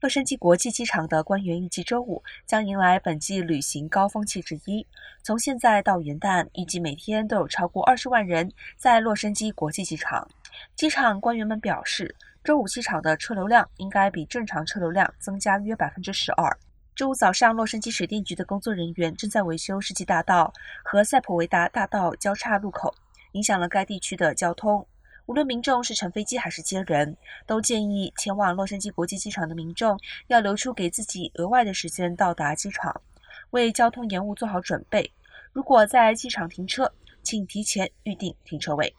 洛杉矶国际机场的官员预计周五将迎来本季旅行高峰期之一。从现在到元旦，预计每天都有超过二十万人在洛杉矶国际机场。机场官员们表示，周五机场的车流量应该比正常车流量增加约百分之十二。周五早上，洛杉矶水电局的工作人员正在维修世纪大道和塞普维达大道交叉路口，影响了该地区的交通。无论民众是乘飞机还是接人，都建议前往洛杉矶国际机场的民众要留出给自己额外的时间到达机场，为交通延误做好准备。如果在机场停车，请提前预定停车位。